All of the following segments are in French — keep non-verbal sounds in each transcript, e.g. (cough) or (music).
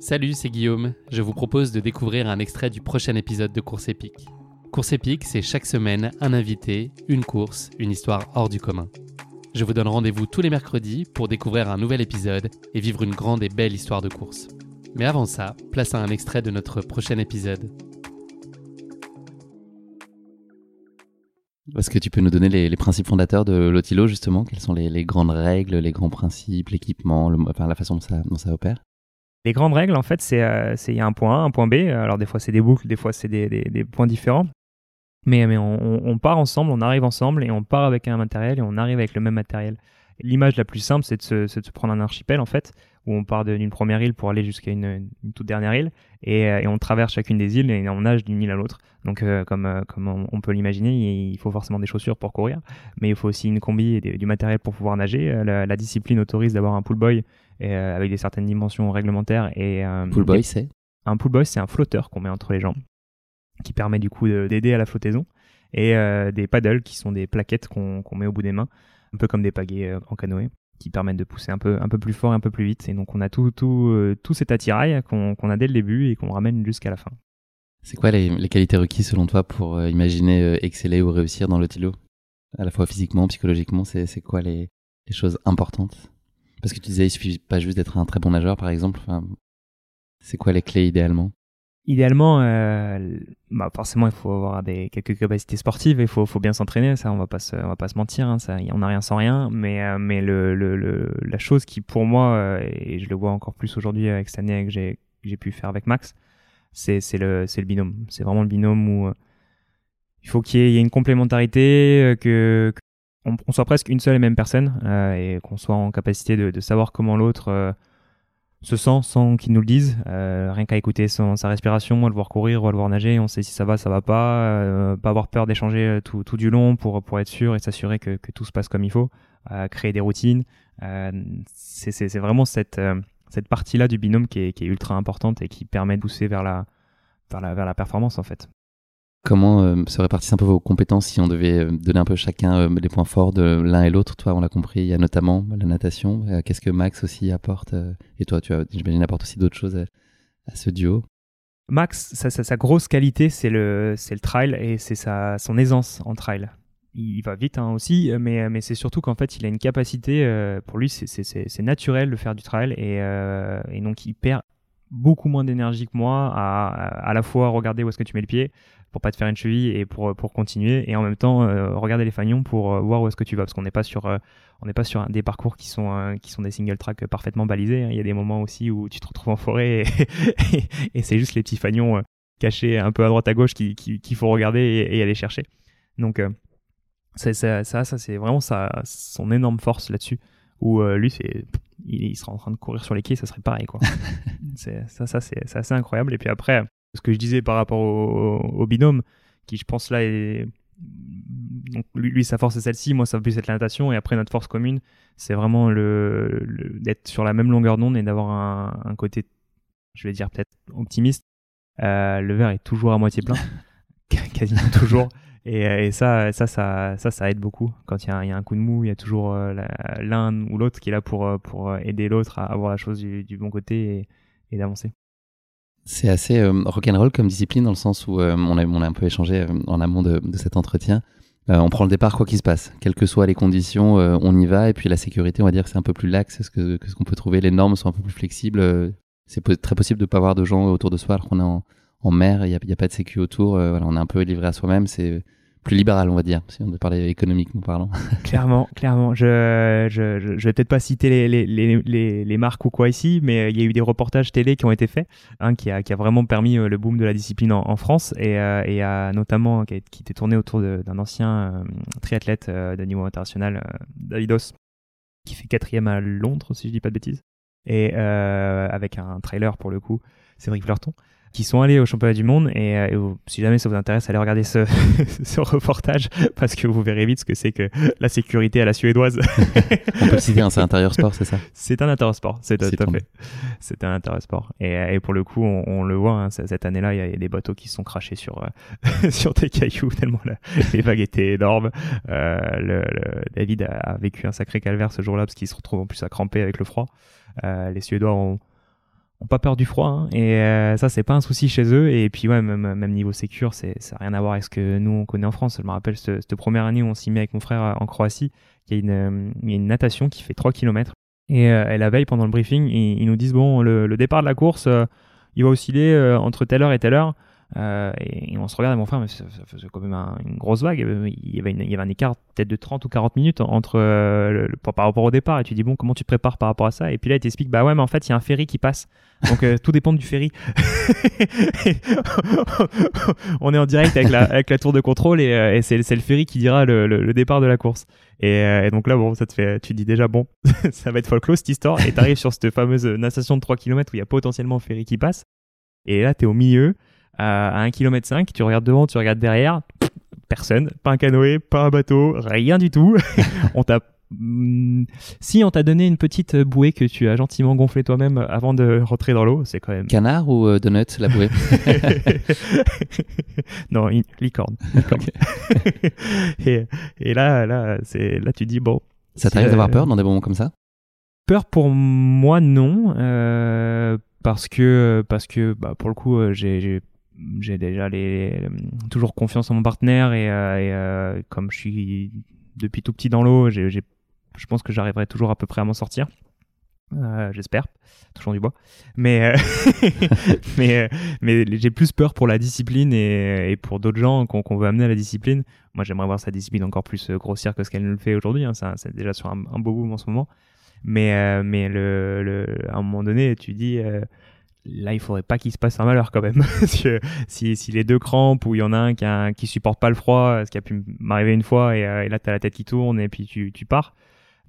Salut, c'est Guillaume. Je vous propose de découvrir un extrait du prochain épisode de Course épique. Course épique, c'est chaque semaine un invité, une course, une histoire hors du commun. Je vous donne rendez-vous tous les mercredis pour découvrir un nouvel épisode et vivre une grande et belle histoire de course. Mais avant ça, place à un extrait de notre prochain épisode. Est-ce que tu peux nous donner les, principes fondateurs de l'Otilo, justement? Quelles sont les, grandes règles, les grands principes, l'équipement, enfin, la façon dont ça, opère? Les grandes règles, en fait, c'est euh, y a un point A, un point B. Alors, des fois, c'est des boucles, des fois, c'est des, points différents. Mais on, part ensemble, on arrive ensemble et on part avec un matériel et on arrive avec le même matériel. L'image la plus simple, c'est de, se prendre un archipel, en fait, où on part d'une première île pour aller jusqu'à une, toute dernière île, euh, et, on traverse chacune des îles et on nage d'une île à l'autre. Donc, euh, comme, euh, comme on, peut l'imaginer, il faut forcément des chaussures pour courir, mais il faut aussi une combi et du matériel pour pouvoir nager. La, discipline autorise d'avoir un pool boy avec des certaines dimensions réglementaires. Et, pool boy, c'est? Un pool boy, c'est un flotteur qu'on met entre les jambes, qui permet du coup d'aider à la flottaison, et des paddles, qui sont des plaquettes qu'on met au bout des mains, un peu comme des pagaies en canoë qui permettent de pousser un peu, un peu plus fort, un peu plus vite. Et donc on a tout, tout, euh, tout cet attirail qu'on a dès le début et qu'on ramène jusqu'à la fin. C'est quoi les, qualités requises selon toi pour euh, imaginer euh, exceller ou réussir dans le tilo? À la fois physiquement, psychologiquement, c'est quoi les, les, choses importantes? Parce que tu disais, il suffit pas juste d'être un très bon nageur, par exemple. Enfin, c'est quoi les clés idéalement? Idéalement, euh, bah forcément, il faut avoir des, quelques capacités sportives, il faut, faut bien s'entraîner, ça, on va pas on va pas se mentir, hein, ça, on n'a rien sans rien, mais, euh, mais le, le, la chose qui, pour moi, euh, et je le vois encore plus aujourd'hui avec cette année que j'ai, j'ai pu faire avec Max, c'est, c'est le, c'est le binôme. C'est vraiment le binôme où il faut qu'il y ait, une complémentarité, que, on, soit presque une seule et même personne, et qu'on soit en capacité de savoir comment l'autre se sent sans qu'ils nous le disent. Euh, rien qu'à écouter son, sa respiration, à le voir courir, à le voir nager, on sait si ça va, ça va pas. Euh, pas avoir peur d'échanger euh, tout, tout, du long pour, pour être sûr et s'assurer que, que, tout se passe comme il faut. créer des routines. c'est vraiment cette, cette partie-là du binôme qui est, qui est ultra importante et qui permet de pousser vers la, vers la, vers la performance en fait. Comment euh, se répartissent un peu vos compétences si on devait euh, donner un peu chacun euh, les points forts de l'un et l'autre? Toi, on l'a compris, il y a notamment la natation. Qu'est-ce que Max aussi apporte Et toi, tu j'imagine, apporte aussi d'autres choses à, ce duo? Max, sa, sa, grosse qualité, c'est le, trail et c'est son aisance en trail. Il, va vite hein, aussi, mais, c'est surtout qu'en fait, il a une capacité, pour lui, c'est naturel de faire du trail et, et donc il perd beaucoup moins d'énergie que moi à, à, la fois regarder où est-ce que tu mets le pied pour pas te faire une cheville et pour, pour continuer et en même temps euh, regarder les fagnons pour euh, voir où est-ce que tu vas parce qu'on n'est pas sur euh, on n'est pas sur des parcours qui sont qui sont des single track parfaitement balisés hein. il y a des moments aussi où tu te retrouves en forêt et, (laughs) et, c'est juste les petits fagnons cachés un peu à droite à gauche qu'il qui, faut regarder et, aller chercher donc ça, ça, ça, c'est vraiment sa, son énorme force là-dessus où lui c'est il, sera en train de courir sur les quais, ça serait pareil, quoi. (laughs) c'est, ça, ça c'est, assez incroyable. Et puis après, ce que je disais par rapport au, binôme, qui je pense là est. Donc lui, sa force c'est celle-ci, moi ça va plus être la natation, et après notre force commune, c'est vraiment le, d'être sur la même longueur d'onde et d'avoir un, côté, je vais dire peut-être optimiste. Euh, le verre est toujours à moitié plein, (laughs) quasiment toujours. Euh, et, ça, ça, ça, ça, ça aide beaucoup. Quand il y, a un coup de mou, il y a toujours euh, l'un ou l'autre qui est là pour, euh, pour aider l'autre à avoir la chose du, bon côté et, d'avancer. C'est assez rock'n'roll comme discipline dans le sens où on, a, on a un peu échangé en amont de, cet entretien. on prend le départ quoi qu'il se passe, quelles que soient les conditions, on y va. Et puis la sécurité, on va dire c'est un peu plus lax ce que, ce qu'on peut trouver. Les normes sont un peu plus flexibles. c'est très possible de pas avoir de gens autour de soi alors qu'on est en, mer, il n'y a, pas de sécu autour. Euh, on est un peu livré à soi-même. C'est plus libéral, on va dire, si on veut parler économiquement parlant. (laughs) clairement, clairement. Je, je, je, vais peut-être pas citer les, les, les, les, marques ou quoi ici, mais euh, il y a eu des reportages télé qui ont été faits, hein, qui, a, qui a vraiment permis euh, le boom de la discipline en, France et, et a notamment qui, qui, était tourné autour d'un ancien triathlète de niveau international, Davidos, qui fait quatrième à Londres, si je dis pas de bêtises, et avec un trailer pour le coup, Cédric Fleurton qui sont allés au championnat du monde. Et, euh, si jamais ça vous intéresse, allez regarder ce, (laughs) ce, reportage parce que vous verrez vite ce que c'est que la sécurité à la suédoise. (laughs) On peut le citer, hein, c'est intérieur sport, c'est ça? C'est un intérieur sport, c'est tout à fait. C'est un intérieur sport. Et, et, pour le coup, on, on le voit, hein, cette année-là, il y, a des bateaux qui sont crachés sur, euh, (laughs) sur des cailloux tellement les vagues étaient énormes. Euh, le, David a, vécu un sacré calvaire ce jour-là parce qu'il se retrouve en plus à cramper avec le froid. Euh, les Suédois ont ont pas peur du froid hein, et euh, ça c'est pas un souci chez eux et puis ouais même, même niveau sécure c'est ça rien à voir avec ce que nous on connaît en France. Je me rappelle cette, cette première année où on s'y met avec mon frère en Croatie il y a une, il y a une natation qui fait 3 km et, et, la veille pendant le briefing ils, nous disent bon le, le, départ de la course il va osciller entre telle heure et telle heure euh, et, on se regarde, mon frère, mais ça, faisait quand même une grosse vague. Il y, avait il y avait un écart peut-être de 30 ou 40 minutes entre euh, par rapport au départ. Et tu dis, bon, comment tu te prépares par rapport à ça? Et puis là, il t'explique, bah ouais, mais en fait, il y a un ferry qui passe. Donc euh, (laughs) tout dépend du ferry. (laughs) on est en direct avec la, avec la tour de contrôle et, et c'est le ferry qui dira le, le, départ de la course. Et, donc là, bon, ça te fait, tu te dis déjà, bon, (laughs) ça va être folklore cette histoire. Et t'arrives sur cette fameuse natation de 3 km où il y a potentiellement un ferry qui passe. Et là, t'es au milieu à 1 km 5, tu regardes devant, tu regardes derrière, personne, pas un canoë, pas un bateau, rien du tout. (laughs) on t'a hmm, si on t'a donné une petite bouée que tu as gentiment gonflée toi-même avant de rentrer dans l'eau, c'est quand même. Canard ou euh, donut, la bouée (laughs) Non, licorne. (laughs) et, et, là, là, c'est là tu dis bon. Ça t'arrive d'avoir peur dans des moments comme ça? Peur pour moi non, euh, parce que parce que bah, pour le coup euh, j'ai j'ai déjà toujours confiance en mon partenaire et, euh, euh, comme je suis depuis tout petit dans l'eau, je pense que j'arriverai toujours à peu près à m'en sortir. Euh, j'espère, toujours du bois. Mais, (laughs) mais, mais j'ai plus peur pour la discipline et, pour d'autres gens qu'on veut amener à la discipline. Moi, j'aimerais voir sa discipline encore plus grossière que ce qu'elle ne le fait aujourd'hui. Hein. C'est déjà sur un, beau boom en ce moment. Mais, mais le, à un moment donné, tu dis, là il faudrait pas qu'il se passe un malheur quand même (laughs) parce que si, si les deux crampes ou il y en a un qui, a, qui supporte pas le froid ce qui a pu m'arriver une fois et, euh, là t'as la tête qui tourne et puis tu, tu pars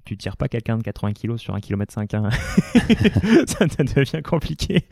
tu tires pas quelqu'un de 80 kg sur un km 5 hein. (laughs) ça, devient compliqué